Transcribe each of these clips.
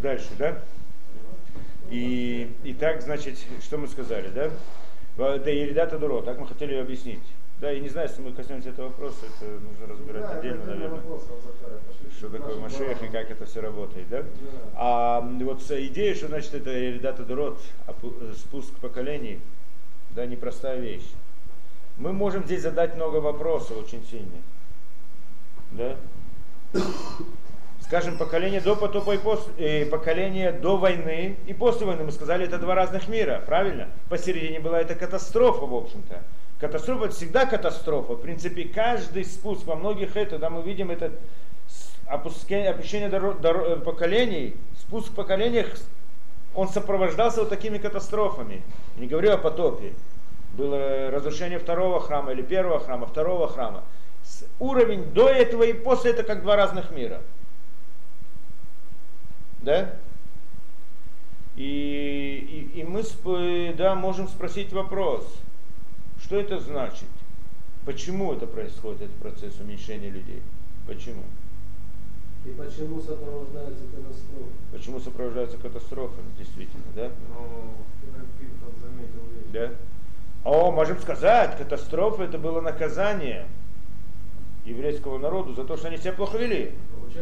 дальше, да? И, и так, значит, что мы сказали, да? Это Еридата Дуро, так мы хотели ее объяснить. Да, я не знаю, если мы коснемся этого вопроса, это нужно разбирать да, отдельно, наверное. Вопрос, что такое Машех и как это все работает, да? да. А вот идея, что значит это Еридата Дурот, спуск поколений, да, непростая вещь. Мы можем здесь задать много вопросов очень сильных. Да? Скажем, поколение до потопа и после, э, поколение до войны и после войны, мы сказали, это два разных мира, правильно? Посередине была эта катастрофа, в общем-то. Катастрофа это всегда катастрофа. В принципе, каждый спуск во многих это, да, мы видим это опущение доро, доро, э, поколений, спуск в поколениях, он сопровождался вот такими катастрофами. Не говорю о потопе. Было разрушение второго храма или первого храма, второго храма. Уровень до этого и после это как два разных мира. Да? И, и, и мы да, можем спросить вопрос, что это значит? Почему это происходит, этот процесс уменьшения людей? Почему? И почему сопровождается катастрофа? Почему сопровождается катастрофами, действительно, да? Ну, заметил Да? О, можем сказать, катастрофа это было наказание еврейского народу за то, что они себя плохо вели.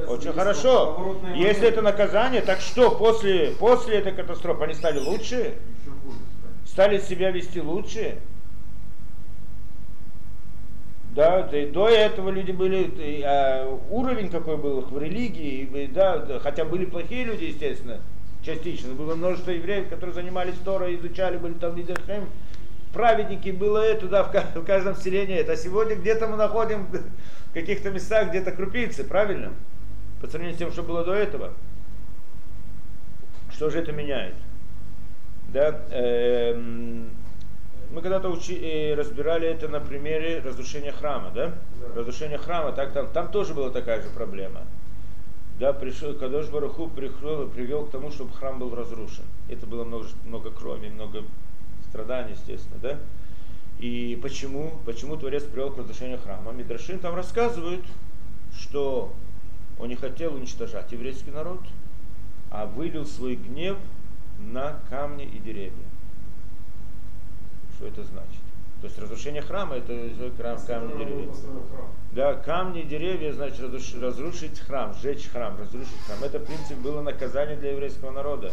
Очень хорошо. Если это наказание, так что после, после этой катастрофы они стали лучше? Стали себя вести лучше? Да, да, до этого люди были, а, уровень какой был их в религии, да, да, хотя были плохие люди, естественно, частично. Было множество евреев, которые занимались Торой, изучали, были там лидершем. Праведники было это, да, в каждом селении это. А сегодня где-то мы находим в каких-то местах где-то крупицы, правильно? По сравнению с тем, что было до этого. Что же это меняет? Да, эм, мы когда-то учи, э, разбирали это на примере разрушения храма, да? да. Разрушение храма, так, там, там тоже была такая же проблема. Да, пришел, Кадош Баруху пришел, привел к тому, чтобы храм был разрушен. Это было много, много крови, много страданий, естественно, да? И почему? Почему Творец привел к разрушению храма? Мидрашин там рассказывают, что он не хотел уничтожать еврейский народ, а вылил свой гнев на камни и деревья. Что это значит? То есть разрушение храма это храм, камни и деревья. Да, камни и деревья, значит разрушить, разрушить храм, сжечь храм, разрушить храм. Это, в принципе, было наказание для еврейского народа.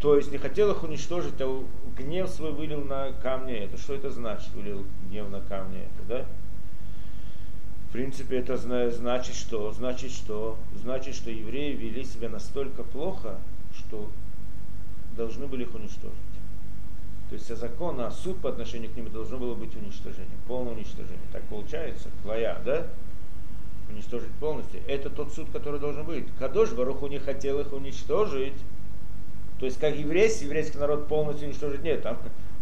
То есть не хотел их уничтожить, а гнев свой вылил на камни это. Что это значит, вылил гнев на камни это, да? В принципе, это значит что? Значит что? Значит, что евреи вели себя настолько плохо, что должны были их уничтожить. То есть закон, а суд по отношению к ним должно было быть уничтожение, полное уничтожение. Так получается, твоя, да? Уничтожить полностью. Это тот суд, который должен быть. Кадош Баруху не хотел их уничтожить, то есть как еврейский, еврейский народ полностью уничтожить нет, там,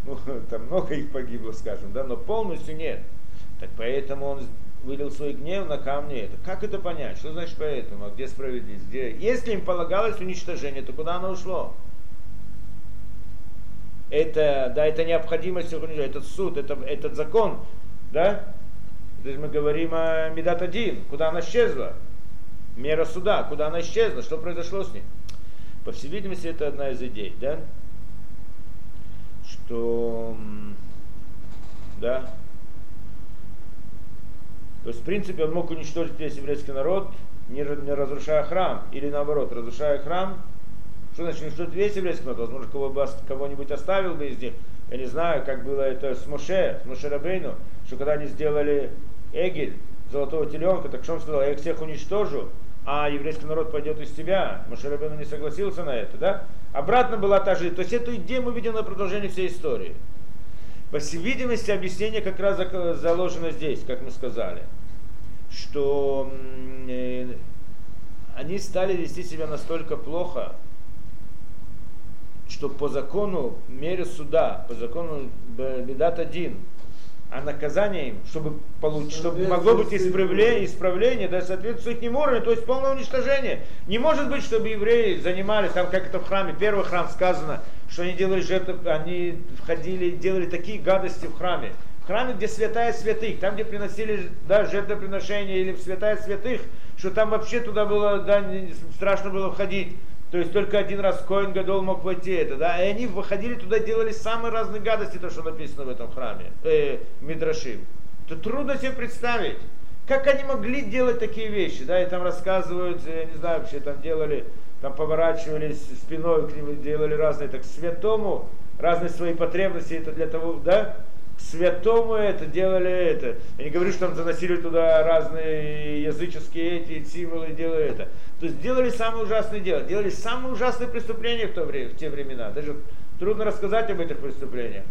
ну, там много их погибло, скажем, да, но полностью нет. Так поэтому он вылил свой гнев на камни. Это. Как это понять? Что значит поэтому? А где справедливость? Где? Если им полагалось уничтожение, то куда оно ушло? Это, да, это необходимость, этот суд, это, этот закон, да? То есть мы говорим о Медат один, куда она исчезла? Мера суда, куда она исчезла, что произошло с ней? По всей видимости, это одна из идей, да? Что, да, то есть, в принципе, он мог уничтожить весь еврейский народ, не, не разрушая храм, или наоборот, разрушая храм, что значит уничтожить весь еврейский народ? Возможно, кого бы, кого-нибудь оставил бы из них. Я не знаю, как было это с Моше, с Моше Рабейну, что когда они сделали Эгель, золотого теленка, так что он сказал, я их всех уничтожу, а еврейский народ пойдет из тебя. Мушарабену не согласился на это, да? Обратно была та же. То есть эту идею мы видим на продолжении всей истории. По всей видимости, объяснение как раз заложено здесь, как мы сказали. Что э, они стали вести себя настолько плохо, что по закону мере суда, по закону Бедат один, а наказание им, чтобы, получить, чтобы могло быть исправление, исправление да, соответствует их уровню, то есть полное уничтожение. Не может быть, чтобы евреи занимались, там как это в храме, первый храм сказано, что они делали жертвы, они входили, делали такие гадости в храме. В храме, где святая святых, там, где приносили да, жертвоприношения или в святая святых, что там вообще туда было, да, страшно было входить. То есть только один раз Коин Гадол мог войти это, да, и они выходили туда, делали самые разные гадости, то, что написано в этом храме, э, Мидрашим. Это трудно себе представить. Как они могли делать такие вещи, да, и там рассказывают, я не знаю, вообще там делали, там поворачивались спиной к нему, делали разные, так святому, разные свои потребности, это для того, да, святому это делали это. Я не говорю, что там заносили туда разные языческие эти символы, делали это. То есть делали самые ужасные дела, делали самые ужасные преступления в, то время, в те времена. Даже трудно рассказать об этих преступлениях.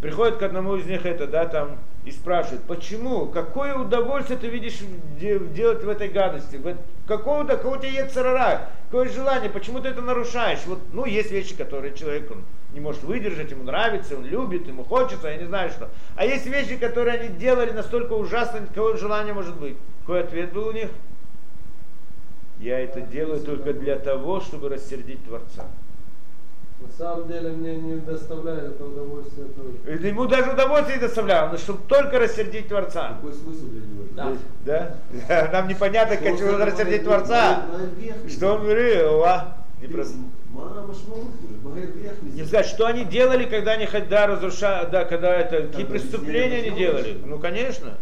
Приходит к одному из них это, да, там, и спрашивает, почему, какое удовольствие ты видишь делать в этой гадости, в, какого, какого у тебя есть царара, какое желание, почему ты это нарушаешь. Вот, ну, есть вещи, которые человек, он, не может выдержать, ему нравится, он любит, ему хочется, я не знаю что. А есть вещи, которые они делали настолько ужасно, какое желание может быть. Какой ответ был у них? Я это делаю только для того, чтобы рассердить Творца. На самом деле мне не доставляет это удовольствие тоже. Ему даже удовольствие не доставляло, но чтобы только рассердить Творца. Какой смысл для него? Да. да? Нам непонятно, как чего надо рассердить Творца. Что он говорит, о, не просто. Не сказать, что они делали, когда они да, разрушали, да, когда это, какие преступления они делали. Ну, конечно.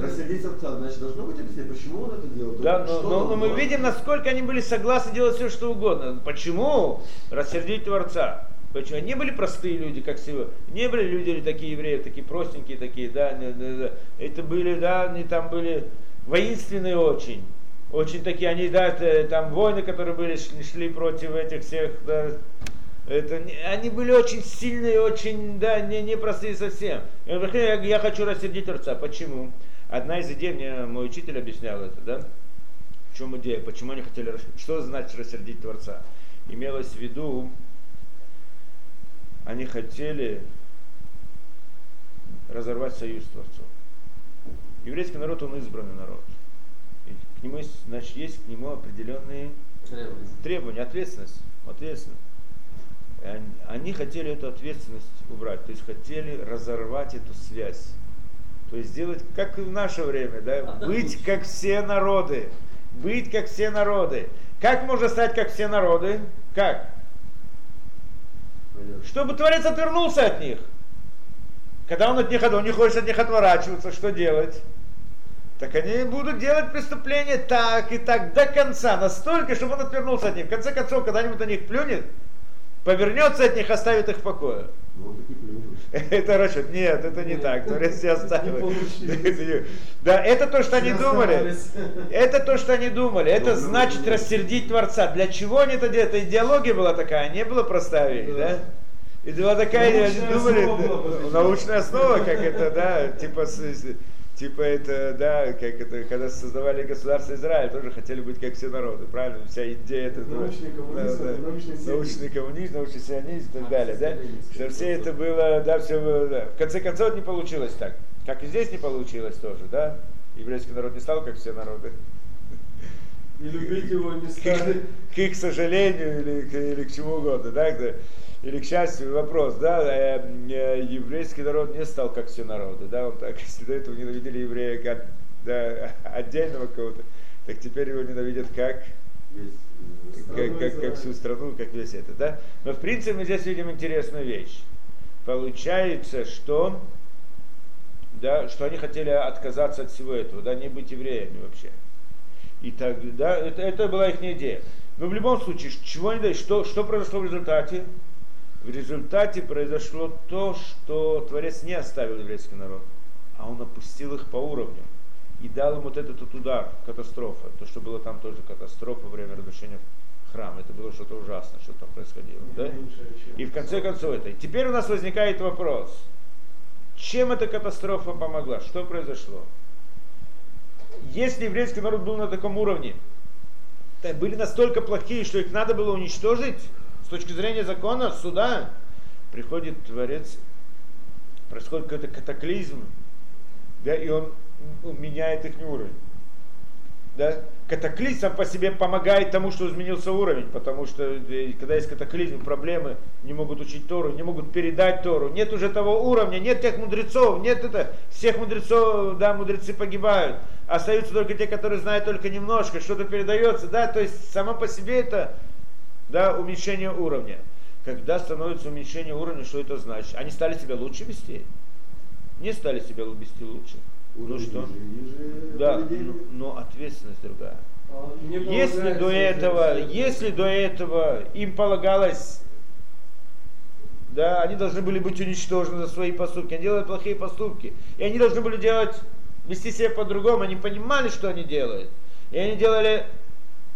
Рассердить отца, значит, должно быть объяснение, почему он это делал. Да, но, но, но мы видим, насколько они были согласны делать все, что угодно. Почему рассердить Творца? Почему? Они были простые люди, как сегодня. Не были люди такие евреи, такие простенькие, такие, да. Это были, да, они там были воинственные очень очень такие, они, да, там войны, которые были, шли против этих всех, да, это, они были очень сильные, очень, да, не, непростые совсем. Я, я хочу рассердить отца. Почему? Одна из идей, мне мой учитель объяснял это, да? В чем идея? Почему они хотели, что значит рассердить Творца? Имелось в виду, они хотели разорвать союз Творцов. Еврейский народ, он избранный народ к нему есть, значит, есть к нему определенные требования, требования ответственность, ответственность. Они, хотели эту ответственность убрать, то есть хотели разорвать эту связь. То есть сделать, как и в наше время, да, быть как все народы. Быть как все народы. Как можно стать как все народы? Как? Чтобы Творец отвернулся от них. Когда он от них, он не хочет от них отворачиваться, что делать? Так они будут делать преступления так и так до конца, настолько, чтобы он отвернулся от них. В конце концов, когда-нибудь на них плюнет, повернется от них, оставит их в покое. Ну, это расчет. Нет, это не так. Творец не оставил. Да, это то, что они думали. Это то, что они думали. Это значит рассердить Творца. Для чего они это делали? Это идеология была такая, не было простая вещь, да? И была такая, они думали, научная основа, как это, да, типа типа это, да, как это, когда создавали государство Израиль, тоже хотели быть как все народы, правильно? Вся идея это, научный коммунизм, да, да, научный, научный коммунизм, научный сионизм и так далее, да? Что все это было, да, все было, да. В конце концов не получилось так. Как и здесь не получилось тоже, да? Еврейский народ не стал как все народы. И любить его не стали. К, к их сожалению или, или к чему угодно, да? Или к счастью, вопрос, да, э, э, еврейский народ не стал как все народы, да, он так, если до этого ненавидели еврея как да, отдельного кого-то, так теперь его ненавидят как, как, как, как всю страну, как весь это, да. Но в принципе мы здесь видим интересную вещь. Получается, что, да, что они хотели отказаться от всего этого, да, не быть евреями вообще. И тогда, это, это была их идея. Но в любом случае, чего они дали, что, что произошло в результате? В результате произошло то, что Творец не оставил еврейский народ, а он опустил их по уровню и дал им вот этот вот удар, катастрофа. То, что было там тоже катастрофа во время разрушения храма. Это было что-то ужасное, что там происходило. Да? И в конце концов это. Теперь у нас возникает вопрос. Чем эта катастрофа помогла? Что произошло? Если еврейский народ был на таком уровне, были настолько плохие, что их надо было уничтожить, с точки зрения закона, суда, приходит Творец, происходит какой-то катаклизм, да, и он ну, меняет их уровень. Да? Катаклизм сам по себе помогает тому, что изменился уровень, потому что э, когда есть катаклизм, проблемы, не могут учить Тору, не могут передать Тору, нет уже того уровня, нет тех мудрецов, нет это, всех мудрецов, да, мудрецы погибают, остаются только те, которые знают только немножко, что-то передается, да, то есть само по себе это Да, уменьшение уровня. Когда становится уменьшение уровня, что это значит? Они стали себя лучше вести? Не стали себя вести лучше. Ну Уровень что? ниже, ниже Да, но, но ответственность другая. А не Если до этого, если до этого им полагалось, да, они должны были быть уничтожены за свои поступки, они делали плохие поступки, и они должны были делать, вести себя по-другому, они понимали, что они делают, и они делали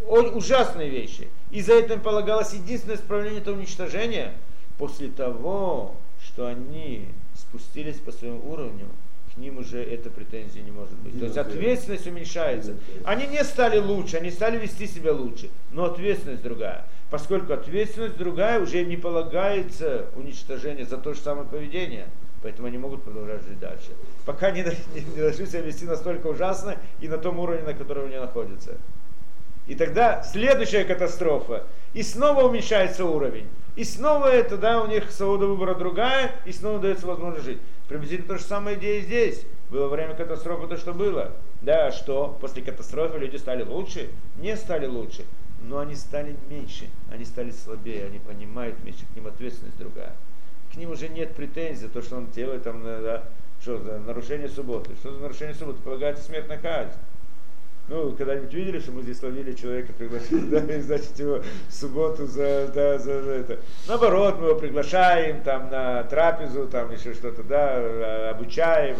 ужасные вещи. И за это им полагалось единственное исправление это уничтожение. После того, что они спустились по своему уровню, к ним уже эта претензия не может быть. То есть ответственность уменьшается. Они не стали лучше, они стали вести себя лучше, но ответственность другая. Поскольку ответственность другая, уже им не полагается уничтожение за то же самое поведение. Поэтому они могут продолжать жить дальше. Пока не, не, не начнут себя вести настолько ужасно и на том уровне, на котором они находятся. И тогда следующая катастрофа. И снова уменьшается уровень. И снова это, да, у них свобода выбора другая, и снова дается возможность жить. Приблизительно то же самое идея здесь. Было время катастрофы то, что было. Да, что после катастрофы люди стали лучше? Не стали лучше. Но они стали меньше, они стали слабее, они понимают меньше, к ним ответственность другая. К ним уже нет претензий, то, что он делает там, да, что за нарушение субботы. Что за нарушение субботы? Полагается смертная казнь. Ну, когда-нибудь видели, что мы здесь ловили человека, пригласили, да, и, значит, его в субботу за, да, за, за это. Наоборот, мы его приглашаем там на трапезу, там еще что-то, да, обучаем.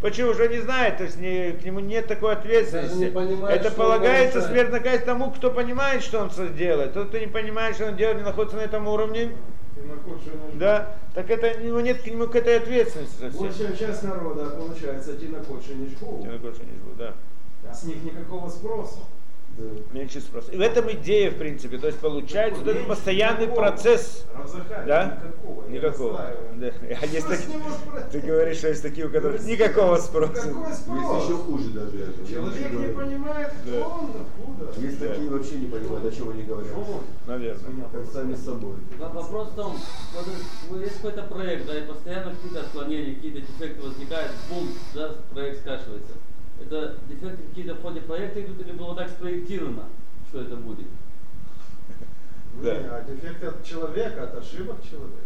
Почему уже не знает, то есть не, к нему нет такой ответственности. Даже не понимает, это что он полагается нарушает. смертная казнь тому, кто понимает, что он делает. Тот, кто не понимает, что он делает, не находится на этом уровне, Ты находишь, что нужно. да, так это ну, нет к нему к этой ответственности совсем. Большая часть народа, получается, ті на кодші, ніж Богу. Я больше не жду, да. А с них никакого спроса. Да. Меньше спроса. И в этом идея, в принципе. То есть получается вот этот Меньше постоянный никакого. процесс. Равзахай, Да? никакого. Никакого. Да. А есть спросить? Ты говоришь, что есть такие, у которых никакого спроса. Никакой Есть спрос. еще хуже даже это. Человек не понимает, кто Да. он, откуда. Есть Да. такие вообще не понимают, о чем они говорят. Он? Наверное. Как сами с собой. Во- Вопрос в том, вот это- есть какой-то проект, да, и постоянно какие-то отклонения, какие-то дефекты возникают, бум, да, проект скашивается. Это дефекты какие-то в ходе проекта идут или было так спроектировано, что это будет? Да. Не, а дефект от человека, от ошибок человека.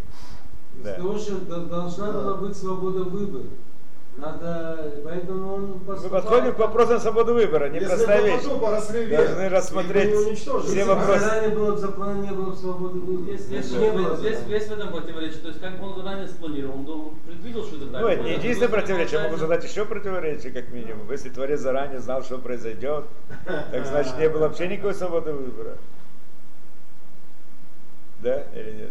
Из Да. того, что должна Да. была быть свобода выбора. Надо, поэтому он Мы поступал подходим к так. вопросу свободы выбора. Если Непростая бы вещь. Должны рассмотреть не все вопросы. заранее было бы запланировано, не было свободы выбора. Если не было есть, есть, заранее. есть в этом противоречие, то есть как бы он заранее спланировал, он предвидел, что это так. Ну, это не единственное противоречие, я могу получается- задать еще противоречие, как минимум. Если Творец заранее знал, что произойдет, так значит не было вообще никакой свободы выбора. Да или нет?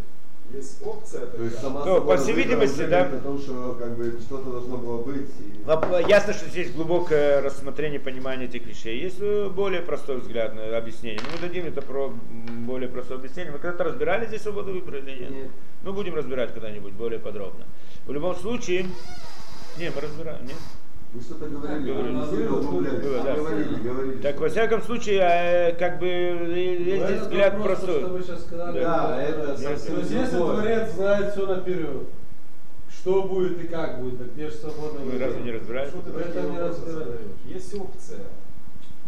Есть опция То есть сама Ну, по всей видимости, да. о том, что как бы что-то должно было быть. и- ясно, что здесь глубокое рассмотрение, понимание этих вещей. Есть э, более простой взгляд на объяснение. Мы дадим это про более простое объяснение. Мы когда-то разбирали здесь свободу выбора или нет? Нет. Ну, будем разбирать когда-нибудь более подробно. В любом случае, не, мы разбираем, нет? Вы что-то говорили, Говорили. вы углублялись. Было, да. Говорили, говорили. Так, во всяком случае, э, как бы э, есть Но здесь этот взгляд вопрос, то, простой. что вы сейчас сказали, Да, это то совсем есть если другое. Творец знает все наперед, что будет и как будет, так где же свобода Мы выбора? разве не разбираем? Что ты такие не задаешь? Есть опция.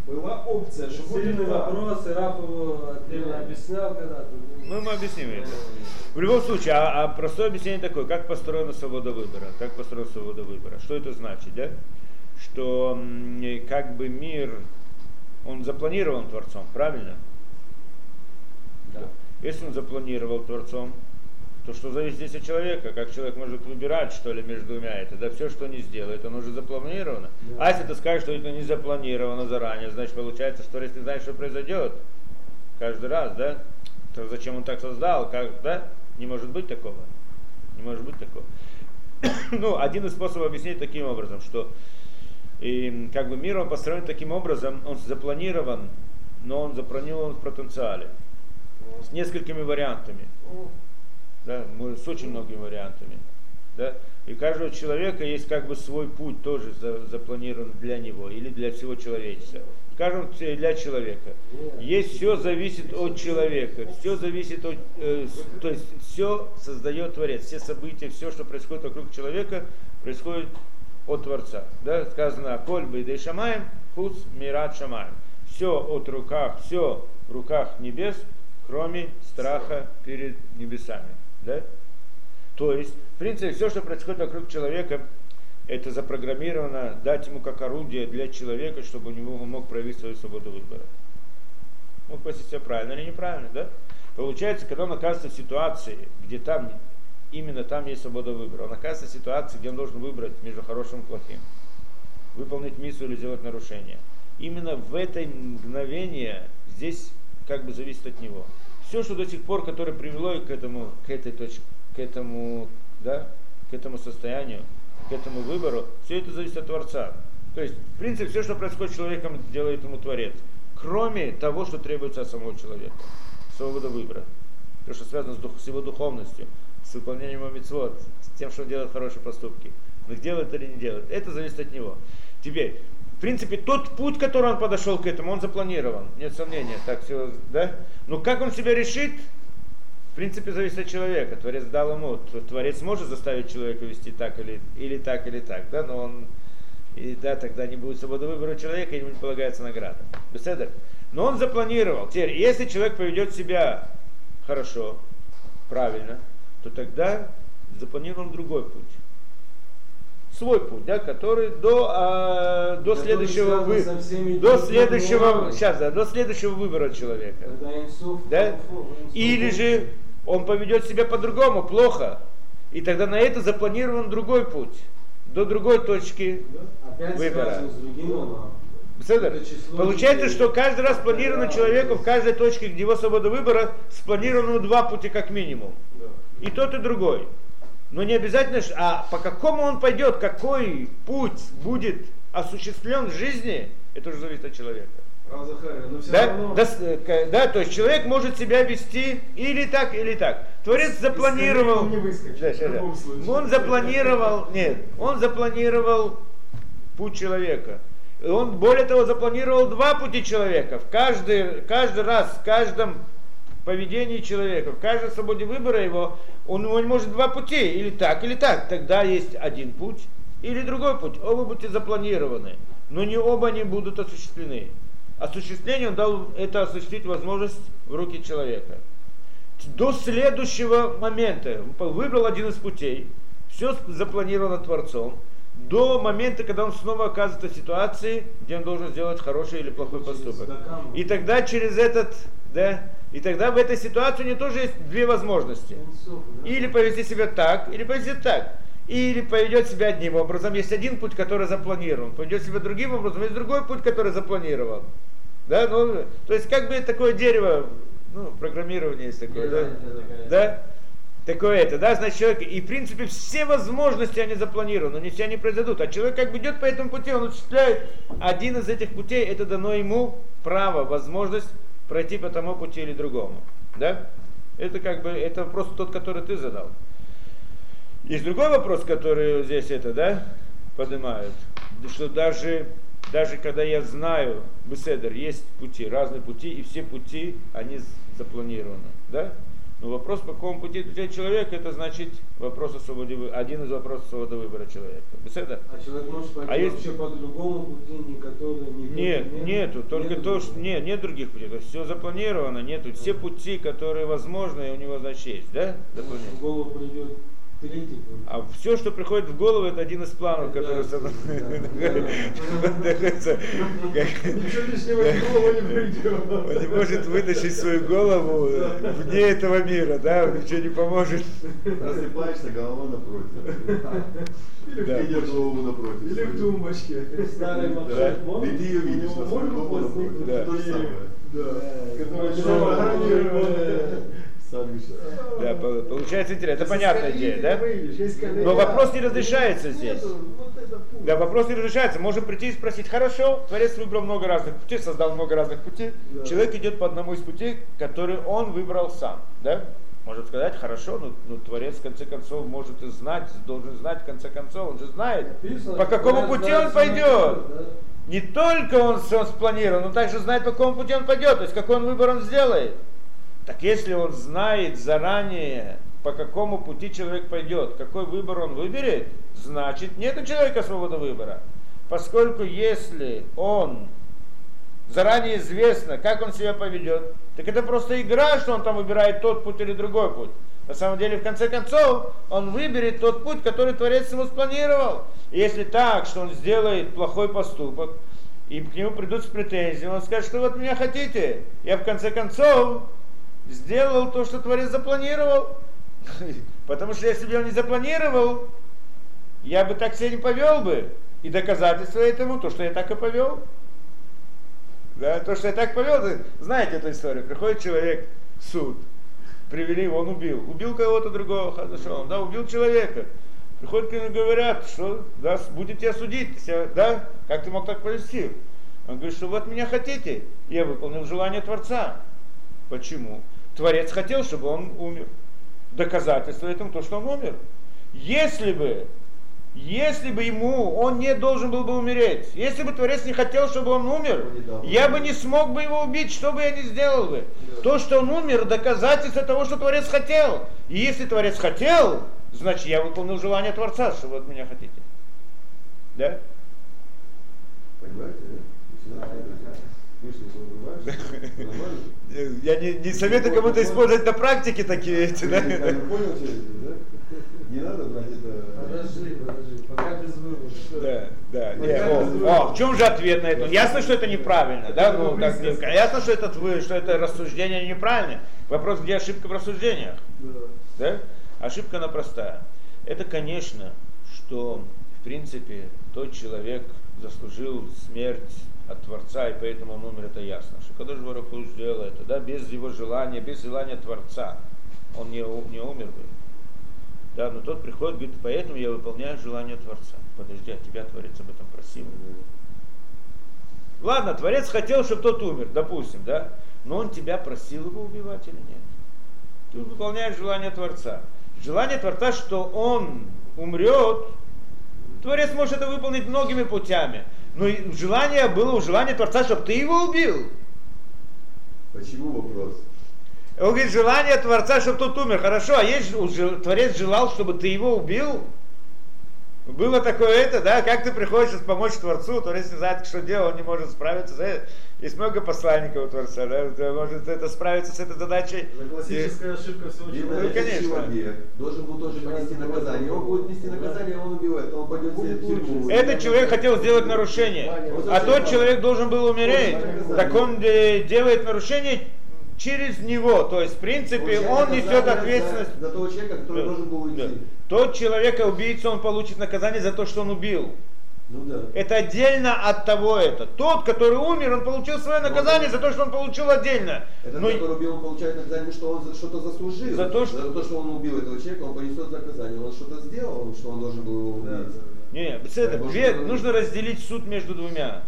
Была опция, что будет вопрос, и Раф его отдельно объяснял когда-то. Ну, мы объясним это. В любом случае, а, а простое объяснение такое, как построена свобода выбора, как построена свобода выбора. Что это значит, да? Что как бы мир, он запланирован Творцом, правильно? Да. Если он запланировал Творцом, то что зависит здесь от человека, как человек может выбирать, что ли, между двумя это, да, все, что не сделает, оно уже запланировано. Да. А если ты скажешь, что это не запланировано заранее, значит, получается, что если знаешь, что произойдет, каждый раз, да, то зачем он так создал, как, да, не может быть такого, не может быть такого. ну, один из способов объяснить таким образом, что и, как бы мир он построен таким образом, он запланирован, но он запланирован в потенциале, с несколькими вариантами да, с очень многими вариантами. Да? И каждого человека есть как бы свой путь тоже за- запланирован для него или для всего человечества. Скажем, для человека. Есть все зависит от человека, все зависит от, э, то есть все создает Творец, все события, все, что происходит вокруг человека, происходит от Творца. Да? Сказано, коль бы и шамаем, хуц мират шамаем. Все от руках, все в руках небес, кроме страха перед небесами. Да? То есть, в принципе, все, что происходит вокруг человека, это запрограммировано дать ему как орудие для человека, чтобы у него он мог проявить свою свободу выбора. Мог повести себя правильно или неправильно, да? Получается, когда он оказывается в ситуации, где там, именно там есть свобода выбора, он оказывается в ситуации, где он должен выбрать между хорошим и плохим, выполнить миссию или сделать нарушение. Именно в это мгновение здесь как бы зависит от него. Все, что до сих пор, которое привело к этому, к этой точке, к этому, да, к этому состоянию, к этому выбору, все это зависит от Творца. То есть, в принципе, все, что происходит с человеком, делает ему Творец. Кроме того, что требуется от самого человека. Свобода выбора. То, что связано с, дух, с его духовностью, с выполнением его митцвот, с тем, что он делает хорошие поступки. Но их делает или не делает. Это зависит от него. Теперь, в принципе, тот путь, который он подошел к этому, он запланирован. Нет сомнения. Так все, да? Но как он себя решит, в принципе, зависит от человека. Творец дал ему. Творец может заставить человека вести так или, или так, или так, да, но он и да, тогда не будет свободы выбора человека, и ему не полагается награда. Беседер. Но он запланировал. Теперь, если человек поведет себя хорошо, правильно, то тогда запланирован другой путь. Свой путь, да, который до, а, до Который следующего вы, до следующего, сейчас, да, до следующего выбора человека. Да? Или же он поведет себя по-другому, плохо. И тогда на это запланирован другой путь, до другой точки опять выбора. Седер. Получается, что каждый раз спланировано Да, человеку в каждой точке, где его свобода выбора, спланировано два пути как минимум. И тот, и другой. Но не обязательно, а по какому он пойдет, какой путь будет осуществлен в жизни, это уже зависит от человека. Рав Захария, но все Да? равно... Да, э, да, то есть человек может себя вести или так, или так. Творец запланировал. Не выскочит, Да, да. любом случае. Он запланировал, нет, он запланировал путь человека. Он, более того, запланировал два пути человека. В каждый, каждый раз, в каждом поведении человека, в каждой свободе выбора его, он, он может два пути, или так, или так. Тогда есть один путь, или другой путь. Оба пути запланированы, но не оба не будут осуществлены. Осуществление он дал это осуществить возможность в руки человека. До следующего момента выбрал один из путей, все запланировано Творцом, до момента, когда он снова оказывается в ситуации, где он должен сделать хороший или плохой поступок. И тогда через этот, да, и тогда в этой ситуации у него тоже есть две возможности. Да? Или повести себя так, или повести так. Или поведет себя одним образом. Есть один путь, который запланирован. Поведет себя другим образом, есть другой путь, который запланирован. Да, ну, то есть как бы такое дерево, ну, программирование есть такое, да? Такая. Да? Такое это, да, значит, человек, и в принципе все возможности они запланированы, не все они произойдут. А человек как бы идет по этому пути, он осуществляет один из этих путей, это дано ему право, возможность пройти по тому пути или другому. Да? Это как бы, это просто тот, который ты задал. Есть другой вопрос, который здесь это, да, поднимают, что даже, даже когда я знаю, беседер, есть пути, разные пути, и все пути, они запланированы, да? Но вопрос, по какому пути идет человек, это значит вопрос о свободе, один из вопросов свободы выбора человека. Беседа? А человек может пойти А есть- вообще по другому пути, не который не Нет, тот, нету, только Нету то, что нет, нет других путей. То есть все запланировано, нету. Все пути, которые возможны, у него значит есть, да? Запланировано. В голову придет. А все, что приходит в голову, это один из планов, который в. Он не может вытащить свою голову вне этого мира, да, он ничего не поможет. Просыпаешься, голова напротив. Или в Да. Тумбочке. голову напротив. Или в тумбочке. Старый Да. маршрут, И ты ее видишь У на него свою голову напротив. возникнуть Да. То же идея. самое. Да. Которая Да, по- получается интересно. Это понятная идея, да? Но вопрос не разрешается здесь. Да, вопрос не разрешается. Можно прийти и спросить, хорошо, Творец выбрал много разных путей, создал много разных путей. Человек идет по одному из путей, который он выбрал сам. Да? Может сказать, хорошо, но, но Творец в конце концов может и знать, должен знать в конце концов, он же знает, Написано, по какому пути он пойдет. да. Не только он все спланировал, но также знает, по какому пути он пойдет, то есть какой он выбор он сделает. Так если он знает заранее, по какому пути человек пойдет, какой выбор он выберет, значит нет у человека свободы выбора. Поскольку если он заранее известно, как он себя поведет, Так это просто игра, что он там выбирает тот путь или другой путь. На самом деле, в конце концов, он выберет тот путь, который Творец ему спланировал. И если так, что он сделает плохой поступок, и к нему придут с претензией, он скажет, что вот меня хотите. Я в конце концов сделал то, что Творец запланировал. Потому что если бы я не запланировал, я бы так себя не повел бы. И доказательство этому, то, что я так и повел. Да, то, что я так повел, знаете эту историю. Приходит человек в суд, привели его, он убил. Убил кого-то другого, хорошо, да, убил человека. Приходят к нему говорят, что да, будете тебя судить, да, как ты мог так повести? Он говорит, что вот меня хотите, я выполнил желание Творца. Почему? Творец хотел, чтобы он умер. Доказательство этому то, что он умер. Если бы если бы ему, он не должен был бы умереть. Если бы Творец не хотел, чтобы он умер, я бы не смог бы его убить, что бы я ни сделал бы. То, что он умер, доказательство того, что Творец хотел. И если Творец хотел, значит я выполнил желание Творца, что вы от меня хотите. Да? Понимаете, да? Я не, не советую кому-то использовать на практике такие эти, да? Понял, да? Не надо брать это... Подожди, подожди, пока без вывода. Да, да. О, в чем же ответ на это? Ясно, что это неправильно, да? Ну, так, ясно, что это, что это рассуждение неправильное. Вопрос, где ошибка в рассуждениях? Да? Ошибка она простая. Это, конечно, что, в принципе, тот человек заслужил смерть от Творца, и поэтому он умер, это ясно. Что Кадош Бараху сделал это, да, без его желания, без желания Творца, он не, не умер бы. Да, но тот приходит, говорит, поэтому я выполняю желание Творца. Подожди, а тебя Творец об этом просил. Ладно, Творец хотел, чтобы тот умер, допустим, да, но он тебя просил его убивать или нет? Ты выполняешь желание Творца. Желание Творца, что он умрет, Творец может это выполнить многими путями. Но желание было у желания Творца, чтобы ты его убил. Почему вопрос? Он говорит, желание Творца, чтобы тот умер. Хорошо, а есть Творец желал, чтобы ты его убил? Было такое это, да, как ты приходишь помочь Творцу, Творец не знает, что делать, он не может справиться. Да? Есть много посланников у Творца, да, может это справиться с этой задачей. Это классическая ошибка всего Видно, Ну, конечно. человек должен был тоже понести наказание. Он будет нести наказание, он убивает, он пойдет в тюрьму. Этот человек хотел сделать нарушение, а тот человек должен был умереть. Так он э, делает нарушение через него. То есть, в принципе, Получает он несет ответственность. За, за того человека, который Да. должен был уйти. Да. Тот человек, убийца, он получит наказание за то, что он убил. Ну да. Это отдельно от того это. Тот, который умер, он получил свое наказание за то, что он получил отдельно. Этот, Но который убил, он получает наказание, что он что-то заслужил. За то, что- за то, что он убил этого человека, он понесет наказание. Он что-то сделал, что он должен был его убить. да, да. не, беседа, Может, две- нужно разделить суд между двумя.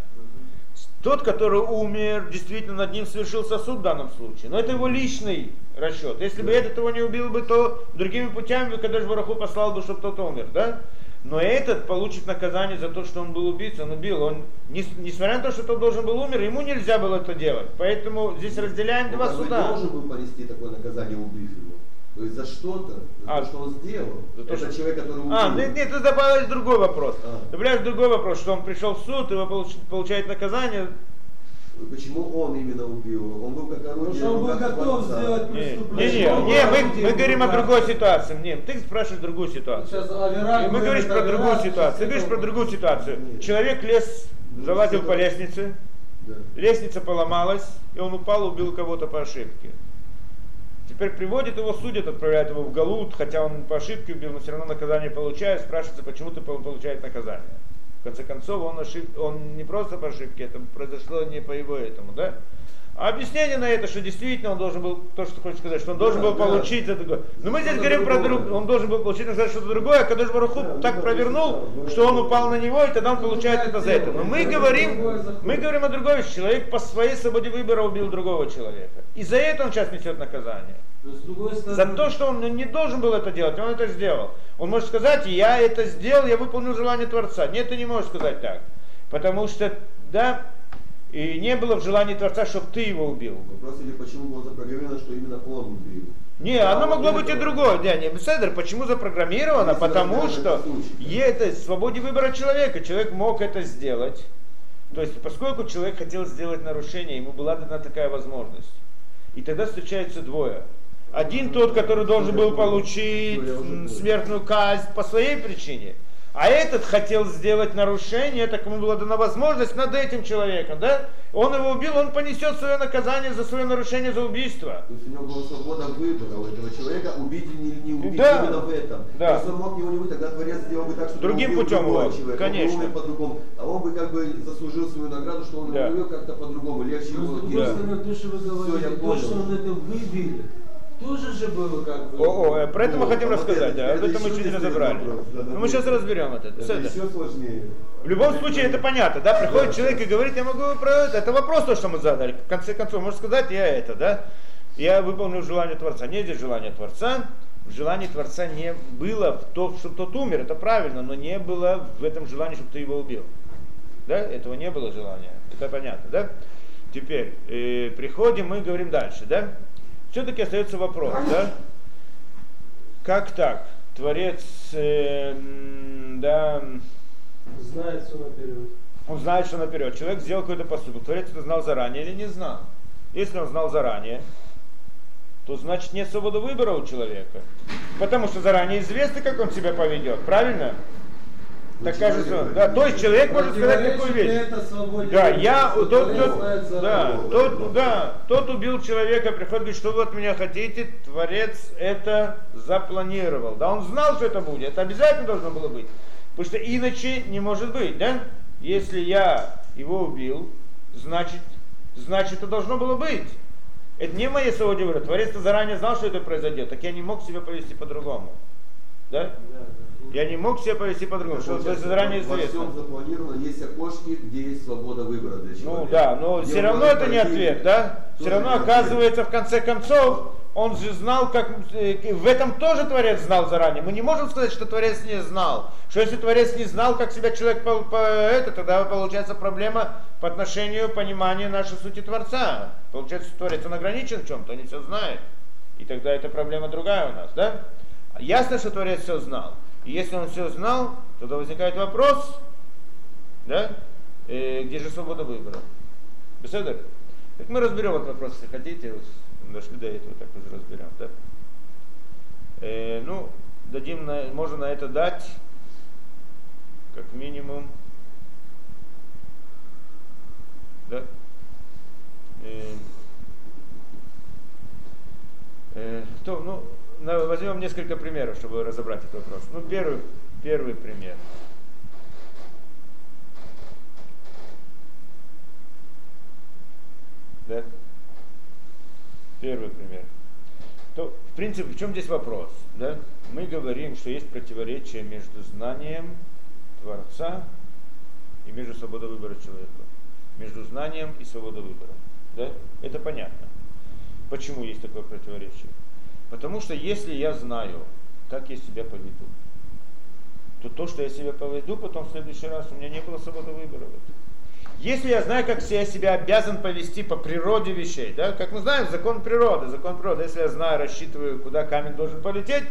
Тот, который умер, действительно над ним совершился суд в данном случае. Но это его личный расчет. Если бы этот его не убил бы, то другими путями бы Кадыш Бараху послал бы, чтобы тот умер, да? Но этот получит наказание за то, что он был убийцей, он убил. Он, нес- несмотря на то, что тот должен был умер, ему нельзя было это делать. Поэтому здесь разделяем Он два как бы суда. должен был понести такое наказание, убив его. То есть за что-то, за А, то, что он сделал. за то, Это что- человек, который убил. А, нет, нет, тут добавилось другой вопрос. А. Добавляешь другой вопрос, что он пришел в суд, он получ- получает наказание. Почему он именно убил? Он был как орудие. Потому что он был готов Творца. сделать Не, не, преступление. не, не, был мы, мы говорим о другой ситуации. Не, ты спрашиваешь другую ситуацию. Сейчас мы говоришь про другую ситуацию. Ты говоришь про другую ситуацию. Человек лез, залазил по лестнице, Да. лестница поломалась, и он упал, убил кого-то по ошибке. Теперь приводит его, судят, отправляют его в Галут, хотя он по ошибке убил, но все равно наказание получает, спрашивается, почему ты получает наказание. В конце концов, он, ошиб... он не просто по ошибке, это произошло не по его этому, да? А объяснение на это, что действительно он должен был, то, что хочешь сказать, что он должен Да, был да. получить это другое. Но мы здесь Что-то говорим про другое. друг, он должен был получить наказание что-то другое, а Кадош Баруху Да, так да, провернул, да, что он упал на него, и тогда он получает это за это. Но мы говорим, мы говорим о другой. Человек по своей свободе выбора убил другого человека. И за это он сейчас несет наказание. За то, что он ну, не должен был это делать, он это сделал. Он может сказать, я это сделал, я выполнил желание Творца. Нет, ты не можешь сказать так. Потому что, да, и не было в желании Творца, чтобы ты его убил. Вопрос или почему было запрограммировано, что именно он убил. Не, Да, оно могло быть и другое. Не, не, Седер, почему запрограммировано? Если Потому что это в свободе выбора человека. Человек мог это сделать. То есть, поскольку человек хотел сделать нарушение, ему была дана такая возможность. И тогда встречаются двое. Один тот, который должен был получить смертную казнь по своей причине, а этот хотел сделать нарушение, так ему была дана возможность над этим человеком, да? Он его убил, он понесет свое наказание за свое нарушение за убийство. То есть у него была свобода выбора у этого человека, убить или не убить Да. именно в этом. Да. Если он мог его не убить, тогда Творец сделал бы так, что Другим он убил путем другого его, человека, конечно. он по-другому. А он бы как бы заслужил свою награду, что он Да. его убил как-то по-другому, легче его Да. стороны, то, что вы говорите, я то, понял. что он это выбили, тоже же было как бы... О, о, э, про это мы хотим рассказать, да, об это этом мы чуть не разобрали. Но мы сейчас разберем это. Это еще сложнее. В любом случае это понятно, да? Приходит человек и говорит, я могу про это. Это вопрос то, что мы задали. В конце концов, можно сказать, я это, да? Я выполнил желание Творца. Нет здесь желания Творца. В желании Творца не было в том, чтобы тот умер, это правильно, но не было в этом желании, чтобы ты его убил. Да? Этого не было желания. Это понятно, да? Теперь э, приходим, мы говорим дальше, да? Все-таки остается вопрос, да? Как так? Творец, э, да, Знает все наперед. он знает, что наперед. Человек сделал какой-то поступок. Творец это знал заранее или не знал? Если он знал заранее, то значит нет свободы выбора у человека. Потому что заранее известно, как он себя поведет. Правильно? Так кажется, да, то есть человек может сказать такую вещь. Да, я, тот, знает да, тот, да, тот убил человека, приходит, говорит, что вы от меня хотите, Творец это запланировал. Да, он знал, что это будет, это обязательно должно было быть. Потому что иначе не может быть, да? Если я его убил, значит, значит это должно было быть. Это не свобода выбора. Творец-то заранее знал, что это произойдет, так я не мог себя повести по-другому. Да? Я не мог себя повести по-другому, что это заранее во известно. всем запланировано, есть окошки, где есть свобода выбора для человека. Ну да, но Где все равно это не ответ, да? Все равно оказывается, в конце концов, он же знал, как э, в этом тоже Творец знал заранее. Мы не можем сказать, что Творец не знал. Что если Творец не знал, как себя человек по, по- это, тогда получается проблема по отношению понимания нашей сути Творца. Получается, Творец он ограничен в чем-то, он не все знает. И тогда эта проблема другая у нас, да? Ясно, что Творец все знал. И если он все знал, тогда возникает вопрос, да? Э, где же свобода выбора? Беседер? Так мы разберем этот вопрос, если хотите. Дошли до этого, так уже разберем. Да? Э, ну, дадим на, можно на это дать как минимум да? Э, э, то, ну, возьмем несколько примеров, чтобы разобрать этот вопрос. Ну, первый, первый пример. Да? Первый пример. То, в принципе, в чем здесь вопрос? Да? Мы говорим, что есть противоречие между знанием Творца и между свободой выбора человека. Между знанием и свободой выбора. Да? Это понятно. Почему есть такое противоречие? Потому что если я знаю, как я себя поведу, то то, что я себя поведу, потом в следующий раз у меня не было свободы выбора. Если я знаю, как я себя обязан повести по природе вещей, да, как мы знаем, закон природы, закон природы, если я знаю, рассчитываю, куда камень должен полететь,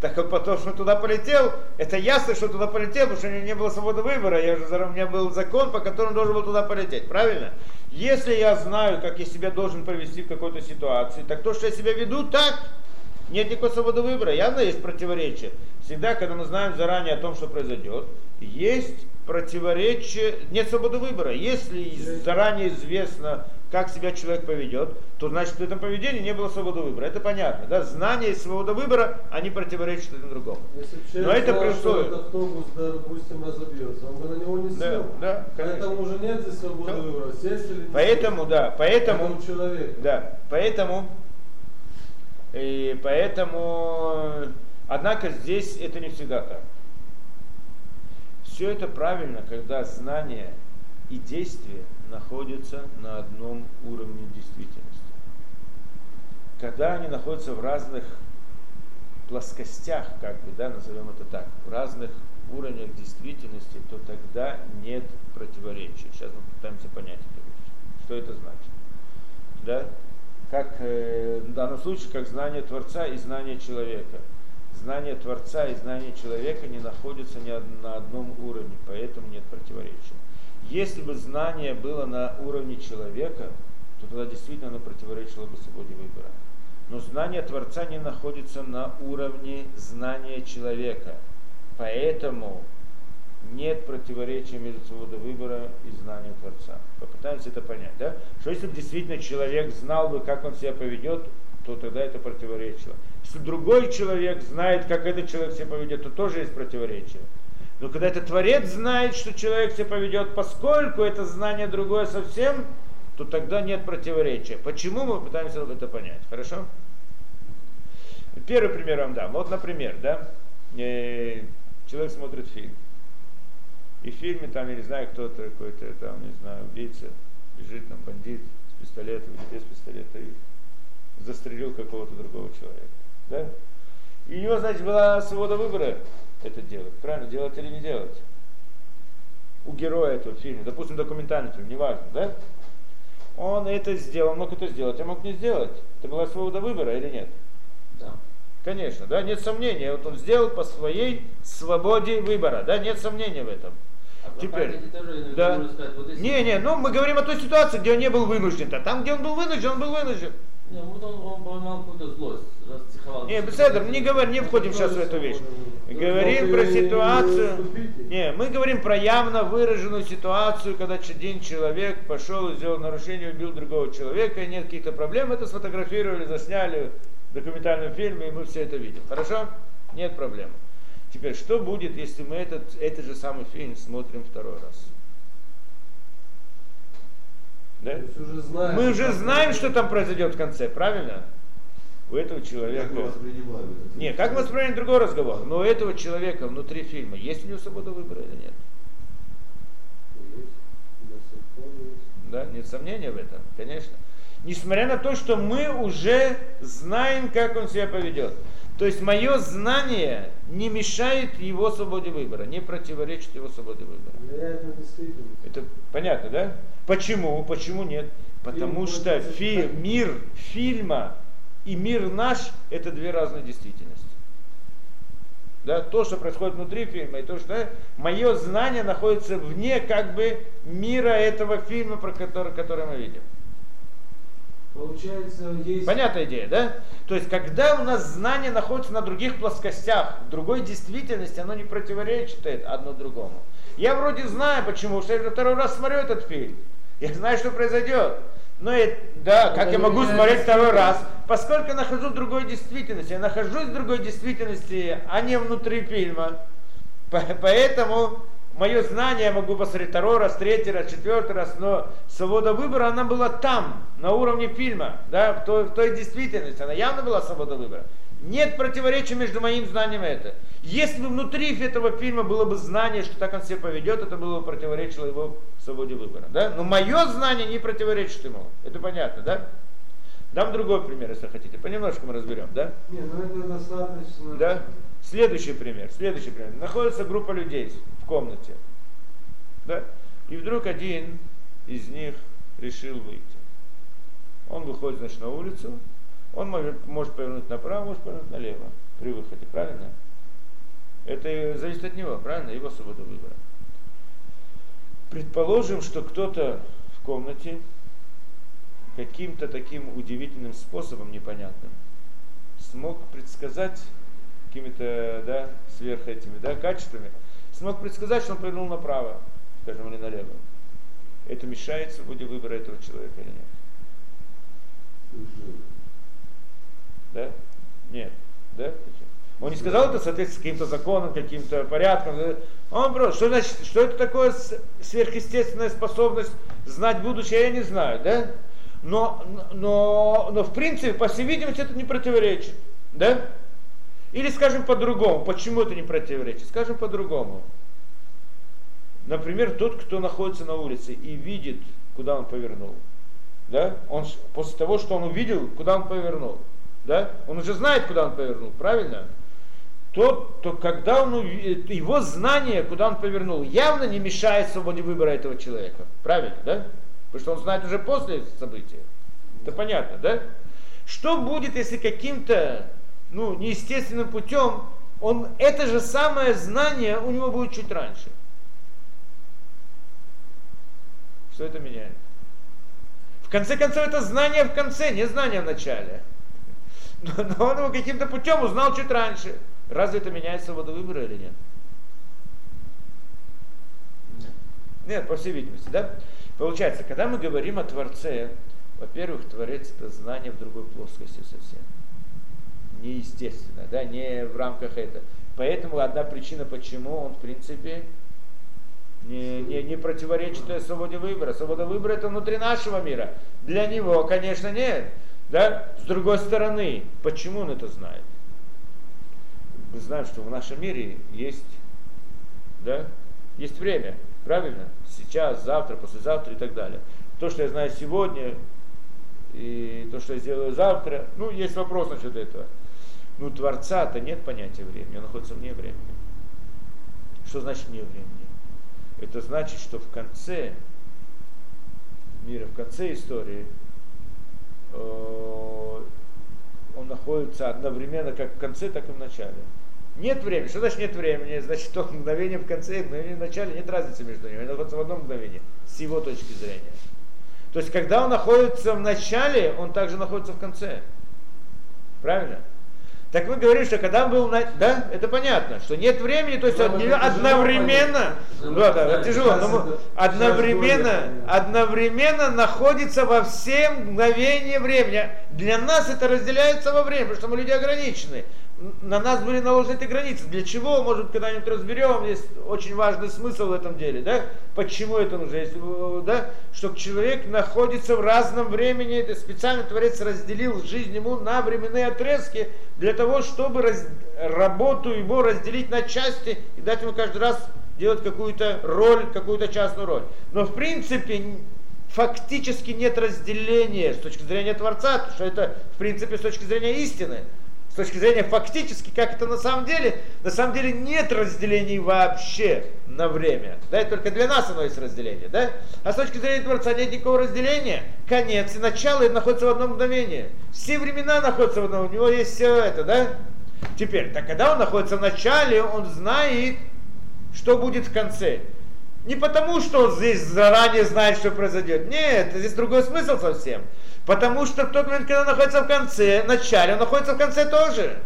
так вот потом, что туда полетел, это ясно, что туда полетел, потому что у меня не было свободы выбора, я зара- у меня был закон, по которому должен был туда полететь, правильно? Если я знаю, как я себя должен повести в какой-то ситуации, так то, что я себя веду так, нет никакой свободы выбора, явно есть противоречие. Всегда, когда мы знаем заранее о том, что произойдет, есть противоречие, нет свободы выбора. Если заранее известно, как себя человек поведет, то значит в этом поведении не было свободы выбора. Это понятно. Да? Знание и свобода выбора, они противоречат один другому. Если Но человек это при условии- этот автобус, допустим, разобьется, он бы на него не Да, сел. да, конечно. Поэтому уже нет здесь свободы Да. выбора, сесть или не Поэтому, сесть. да, поэтому, Это у человека. Да, поэтому, и поэтому, однако здесь это не всегда так. Все это правильно, когда знание и действие находятся на одном уровне действительности. Когда они находятся в разных плоскостях, как бы, да, назовем это так, в разных уровнях действительности, то тогда нет противоречия. Сейчас мы пытаемся понять вещь. Что это значит? Да? Как э, в данном случае, как знание Творца и знание человека. Знание Творца и знание человека не находятся ни на одном уровне, поэтому нет противоречия. Если бы знание было на уровне человека, то тогда действительно оно противоречило бы свободе выбора. Но знание Творца не находится на уровне знания человека. Поэтому нет противоречия между свободой выбора и знанием Творца. Попытаемся это понять, да? Что если бы действительно человек знал бы, как он себя поведет, то тогда это противоречило. Если другой человек знает, как этот человек себя поведет, то тоже есть противоречие. Но когда это Творец знает, что человек себя поведет, поскольку это знание другое совсем, то тогда нет противоречия. Почему мы пытаемся это понять? Хорошо? Первый пример вам дам. Вот, например, да, э, человек смотрит фильм. И в фильме там, я не знаю, кто-то какой-то там, не знаю, убийца, бежит там бандит с пистолетом или без пистолета и застрелил какого-то другого человека. Да? И у него, значит, была свобода выбора это делать. Правильно, делать или не делать. У героя этого фильма, допустим, документальный фильм, неважно, да? Он это сделал, мог это сделать, а мог не сделать. Это была свобода выбора или нет? Да. Конечно, да, нет сомнения. Вот он сделал по своей свободе выбора, да, нет сомнения в этом. А Теперь, тоже, да. сказать, вот если- Не, не, ну мы говорим о той ситуации, где он не был вынужден. А там, где он был вынужден, он был вынужден. Не, вот он, он поймал какую-то злость, расцеховал. Не, Беседер, не говорим, не входим сейчас в эту вещь. Говорим про ситуацию. Не, мы говорим про явно выраженную ситуацию, когда один человек пошел и сделал нарушение, убил другого человека, и нет каких-то проблем, это сфотографировали, засняли в документальном фильме, и мы все это видим. Хорошо? Нет проблем. Теперь, что будет, если мы этот, этот же самый фильм смотрим второй раз? Да? Уже знаем, Мы уже знаем, что там произойдет в конце, правильно? У этого человека... Как мы воспринимаем это? Не, как мы воспринимаем другой разговор. Но у этого человека внутри фильма есть у него свобода выбора или нет? Да, нет сомнения в этом, конечно. Несмотря на то, что мы уже знаем, как он себя поведет. То есть мое знание не мешает его свободе выбора, не противоречит его свободе выбора. Это понятно, да? Почему? Почему нет? Потому Фильм что фи- мир фильма и мир наш это две разные действительности. Да, то, что происходит внутри фильма, и то, что мое знание находится вне как бы мира этого фильма, про который, который мы видим. Получается, есть... Понятная идея, да? То есть, когда у нас знание находится на других плоскостях, в другой действительности, оно не противоречит одно другому. Я вроде знаю, почему, потому что я второй раз смотрю этот фильм. Я знаю, что произойдет. Но и, да, как Это я могу смотреть второй раз? Поскольку я нахожусь в другой действительности. Я нахожусь в другой действительности, а не внутри фильма. По- Поэтому мое знание я могу посмотреть второй раз, третий раз, четвертый раз, но свобода выбора, она была там, на уровне фильма, да, в той, в той действительности, она явно была свобода выбора. Нет противоречия между моим знанием и это. Если бы внутри этого фильма было бы знание, что так он себя поведет, это было бы противоречило его свободе выбора. Да? Но мое знание не противоречит ему. Это понятно, да? Дам другой пример, если хотите. Понемножку мы разберем, да? Не, ну это достаточно. Да? Следующий пример. Следующий пример. Находится группа людей в комнате. Да? И вдруг один из них решил выйти. Он выходит, значит, на улицу. Он может, может повернуть направо, может повернуть налево при выходе, правильно? Это зависит от него, правильно? Его свобода выбора. Предположим, что кто-то в комнате каким-то таким удивительным способом непонятным смог предсказать какими-то да, сверх этими да, качествами, смог предсказать, что он повернул направо, скажем, или налево. Это мешает свободе выбора этого человека или нет? Да? Нет. Да? Почему? Он не сказал это в соответствии с каким-то законом, каким-то порядком. Он просто, что значит, что это такое сверхъестественная способность знать будущее, я не знаю, да? Но, но, но в принципе, по всей видимости, это не противоречит, да? Или скажем по-другому, почему это не противоречит? Скажем по-другому. Например, тот, кто находится на улице и видит, куда он повернул. Да? Он после того, что он увидел, куда он повернул. Да? Он уже знает, куда он повернул, правильно? Тот, то когда он уви- его знание, куда он повернул, явно не мешает свободе выбора этого человека. Правильно, да? Потому что он знает уже после события. Это понятно, да? Что будет, если каким-то ну, неестественным путем он это же самое знание у него будет чуть раньше? Что это меняет? В конце концов, это знание в конце, не знание в начале. Но, но он его каким-то путем узнал чуть раньше. Разве это меняет свободу выбора или нет? Нет, по всей видимости, да? Получается, когда мы говорим о Творце, во-первых, Творец это знание в другой плоскости совсем. Неестественно, да, не в рамках этого. Поэтому одна причина, почему он, в принципе, не, не, не противоречит свободе выбора. Свобода выбора это внутри нашего мира. Для него, конечно, нет. Да? С другой стороны, почему он это знает? Мы знаем, что в нашем мире есть, да, есть время, правильно? Сейчас, завтра, послезавтра и так далее. То, что я знаю сегодня, и то, что я сделаю завтра, ну, есть вопрос насчет этого. Ну, Творца-то нет понятия времени, он находится вне времени. Что значит вне времени? Это значит, что в конце мира, в конце истории, э, он находится одновременно как в конце, так и в начале. Нет времени. Что значит нет времени? Значит, что мгновение в конце и мгновение в начале нет разницы между ними. Они находятся в одном мгновении, с его точки зрения. То есть, когда он находится в начале, он также находится в конце. Правильно? Так вы говорите, что когда он был на... Да, это понятно, что нет времени, то есть он это одновременно, да, да, это тяжело, но мы- одновременно, одновременно находится во все мгновения времени. Для нас это разделяется во время, потому что мы люди ограничены. На нас были наложены эти границы. Для чего, может, когда-нибудь разберем, есть очень важный смысл в этом деле, да? Почему это нужно, Есть, э, да? Чтобы человек находится в разном времени, это специально Творец разделил жизнь ему на временные отрезки, для того, чтобы раз- работу его разделить на части и дать ему каждый раз делать какую-то роль, какую-то частную роль. Но в принципе фактически нет разделения с точки зрения Творца, что это в принципе с точки зрения истины. С точки зрения фактически, как это на самом деле, на самом деле нет разделений вообще на время. Да, и только для нас оно есть разделение, да? А с точки зрения Творца нет никакого разделения. Конец и начало находятся в одном мгновении. Все времена находятся в одном, у него есть все это, да? Теперь, так когда он находится в начале, он знает, что будет в конце. Не потому, что он здесь заранее знает, что произойдет. Нет, здесь другой смысл совсем. Потому что в тот момент, когда он находится в конце, в начале, он находится в конце тоже.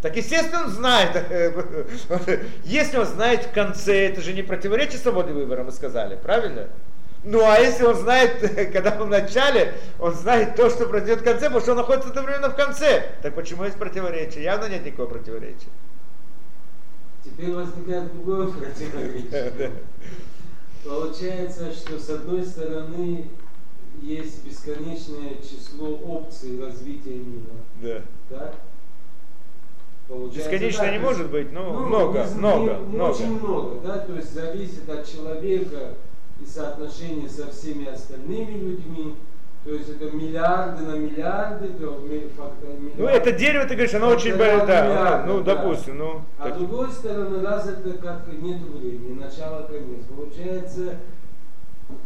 Так естественно он знает. Если он знает в конце, это же не противоречит свободе выбора, мы сказали, правильно? Ну а если он знает, когда он в начале, он знает то, что произойдет в конце, потому что он находится одновременно в конце. Так почему есть противоречие? Явно нет никакого противоречия. Теперь возникает другое противоречие. Получается, что с одной стороны есть бесконечное число опций развития мира. Да. Так? Получается, Бесконечно да, не может быть, но ну, много, не- много, не- много. Очень много, да, то есть зависит от человека и соотношения со всеми остальными людьми. То есть это миллиарды на миллиарды, то ми- фактор Ну, это дерево, ты говоришь, оно Это очень большое, да, миллиарды, ну, да. допустим, ну. А так. с другой стороны, раз это как нет времени, начало, конец. Получается,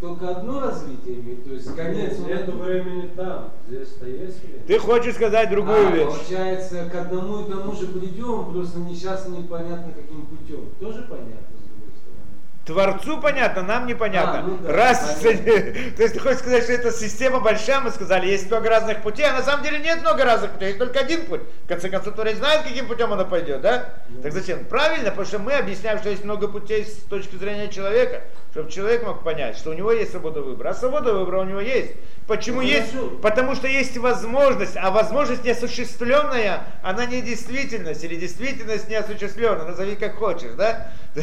только одно развитие имеет, то есть конец. он Нет один. времени там, здесь-то есть время. Ты хочешь сказать другую А, вещь. Получается, к одному и тому же придем, просто не сейчас непонятно каким путем. Тоже понятно, с другой стороны. Творцу понятно, нам непонятно. А, ну да, Раз, понятно. то есть ты хочешь сказать, что эта система большая, мы сказали, есть много разных путей, а на самом деле нет много разных путей, есть только один путь. В конце концов, Творец знает, каким путем она пойдет, да? Так зачем? Правильно, потому что мы объясняем, что есть много путей с точки зрения человека, чтобы человек мог понять, что у него есть свобода выбора. А свобода выбора у него есть. Почему Ну, есть? хорошо. Потому что есть возможность, а возможность неосуществленная, она не действительность, или действительность неосуществленная, назови как хочешь, да?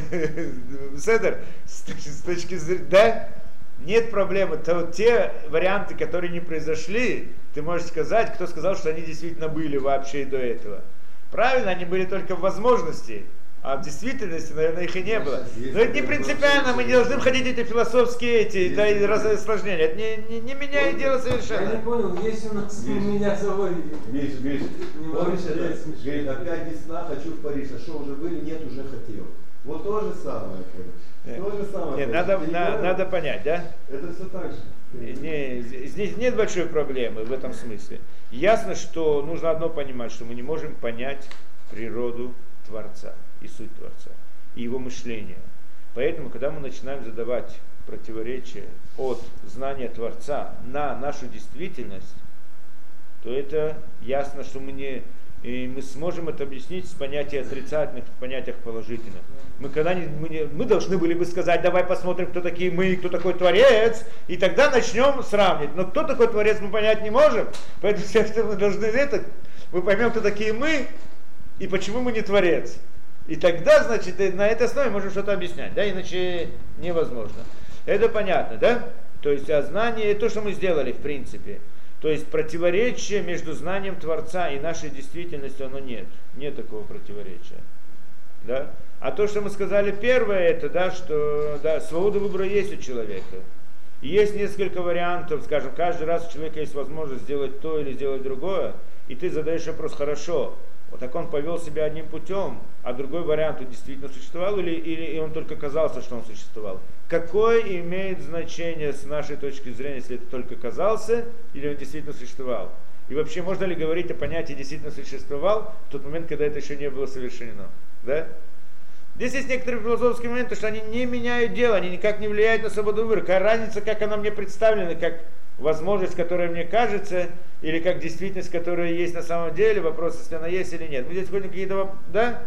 Седер, с точ- с точки зрения, да? Нет проблемы. То вот те варианты, которые не произошли, ты можешь сказать, кто сказал, что они действительно были вообще до этого. Правильно, они были только в возможности, а в действительности, наверное, их и не было. Но это не принципиально, мы не должны входить в эти философские эти, да, и раз- осложнения. Это не, не, не меняет дело Я не совершенно. понял, есть у нас Миш. меня заводите. Миш, Миш, Не помнишь это? Говорит, опять весна, хочу в Париж. А что, уже были? Нет, уже хотел. Вот то же самое, короче. То же самое. Нет, надо, на- надо понять, да? Это все так же. Не, здесь нет большой проблемы в этом смысле. Ясно, что нужно одно понимать, что мы не можем понять природу Творца и суть Творца, и его мышление. Поэтому, когда мы начинаем задавать противоречие от знания Творца на нашу действительность, то это ясно, что мы не и мы сможем это объяснить с понятия отрицательных, в понятиях положительных. Мы, когда не, мы, не, мы должны были бы сказать, давай посмотрим, кто такие мы, кто такой Творец, и тогда начнем сравнивать. Но кто такой Творец, мы понять не можем, поэтому все, что мы должны это, мы поймем, кто такие мы, и почему мы не Творец. И тогда, значит, на этой основе можем что-то объяснять, да, иначе невозможно. Это понятно, да? То есть, а знание, то, что мы сделали, в принципе. То есть противоречия между знанием Творца и нашей действительностью, оно нет. Нет такого противоречия. Да? А то, что мы сказали первое, это, да, что да, свобода выбора есть у человека. И есть несколько вариантов, скажем, каждый раз у человека есть возможность сделать то или сделать другое, и ты задаешь вопрос, хорошо, вот так он повел себя одним путем, а другой вариант он действительно существовал или, или он только казался, что он существовал. Какое имеет значение с нашей точки зрения, если это только казался или он действительно существовал? И вообще, можно ли говорить о понятии действительно существовал в тот момент, когда это еще не было совершено? Да? Здесь есть некоторые философские моменты, что они не меняют дело, они никак не влияют на свободу выбора. Какая разница, как она мне представлена, как возможность, которая мне кажется, или как действительность, которая есть на самом деле, вопрос, если она есть или нет. Мы здесь ходим какие-то, да,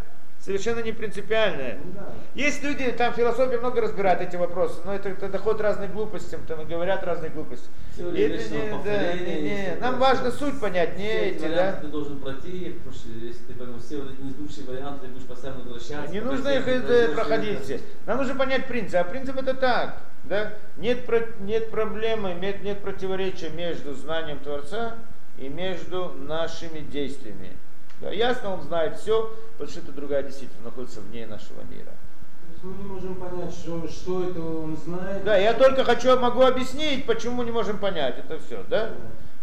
совершенно не принципиальные. Ну. Есть люди, там философия много разбирает эти вопросы, но это, это доходит разных глупостям, там говорят разные глупости. Теория это не- да, не- не. Нам важно суть понять, не Все эти, варианты да. ты должен пройти, потому что если ты поймешь все вот эти несущие варианты, ты будешь постоянно возвращаться. Не нужно их это пройдешь, проходить все. Нам нужно понять принцип. А принцип это так. Да? Нет, про- нет проблемы, нет, нет противоречия между знанием Творца и между нашими действиями. Да, ясно, он знает все, потому что это другая действительность находится вне нашего мира. То есть мы не можем понять, что, что это он знает. Да, я только хочу, могу объяснить, почему не можем понять. Это все, да?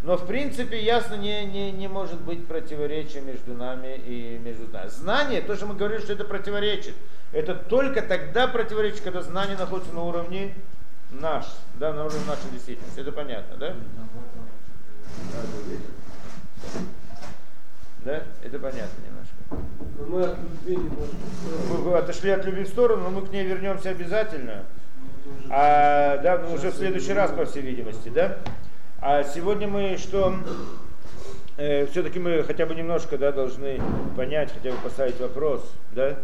Но в принципе ясно не, не, не может быть противоречия между нами и между нами. Знание, то, что мы говорили, что это противоречит, это только тогда противоречит, когда знание находится на уровне наш, да, на уровне нашей действительности. Это понятно, да? Да? Это понятно немножко. Но мы от любви не можем. Вы, вы отошли от любви в сторону, но мы к ней вернемся обязательно. А, да, ну, уже в следующий раз, по всей видимости, да? А сегодня мы что? все-таки мы хотя бы немножко, да, должны понять, хотя бы поставить вопрос, да,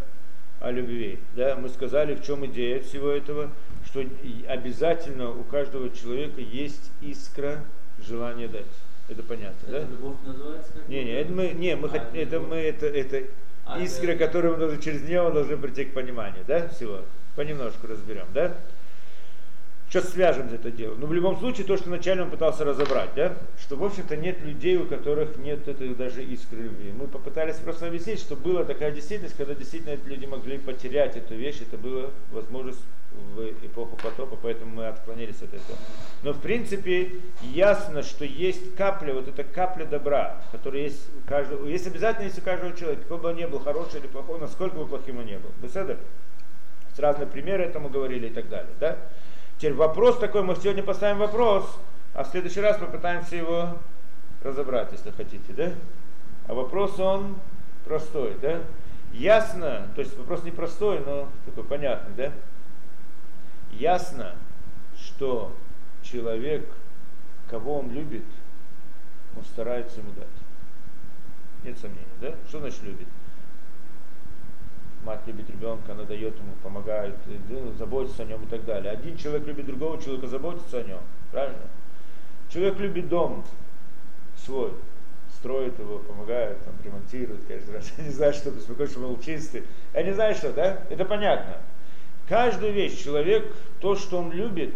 о любви. Да? Мы сказали, в чем идея всего этого, что обязательно у каждого человека есть искра желания дать. Это понятно, да? Это любовь называется? как? Не, не, это мы, не, мы, А, хот- это мы, это, это А, искра, это- которую мы должны, через нее мы должны прийти к пониманию, да, всего. Понемножку разберем, да? Сейчас свяжем это дело. Но в любом случае, то, что вначале он пытался разобрать, да, что, в общем-то, нет людей, у которых нет этой даже искры любви. Мы попытались просто объяснить, что была такая действительность, когда действительно эти люди могли потерять эту вещь, это была возможность в эпоху потопа, поэтому мы отклонились от этого. Но в принципе ясно, что есть капля, вот эта капля добра, которая есть у каждого, есть обязательно есть у каждого человека, какой бы он ни был, хороший или плохой, насколько бы плохим он ни был. Беседа? С разные примеры этому говорили и так далее. Да? Теперь вопрос такой, мы сегодня поставим вопрос, а в следующий раз попытаемся его разобрать, если хотите, да? А вопрос он простой, да? Ясно, то есть вопрос не простой, но такой понятный, да? Ясно, что человек, кого он любит, он старается ему дать. Нет сомнений, да? Что значит любит? Мать любит ребенка, она дает ему, помогает, э, заботится о нем и так далее. Один человек любит другого человека, заботится о нем. Правильно? Человек любит дом свой, строит его, помогает, там, ремонтирует каждый раз. Я не знаю, что беспокоит, чтобы был чистый. Я не знаю, что, да? Это понятно. Каждую вещь человек, то, что он любит,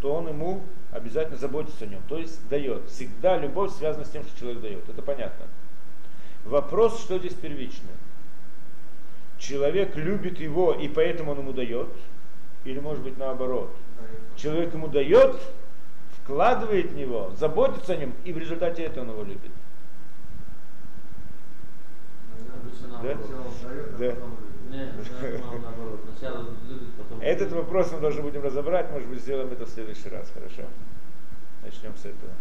то он ему обязательно заботится о нем. То есть дает. Всегда любовь связана с тем, что человек дает. Это понятно. Вопрос, что здесь первичное. Человек любит его, и поэтому он ему дает, или может быть наоборот. Человек ему дает, вкладывает в него, заботится о нем, и в результате этого он его любит. Наоборот. Да. Этот вопрос мы должны будем разобрать, может быть, сделаем это в следующий раз, хорошо? Начнем с этого.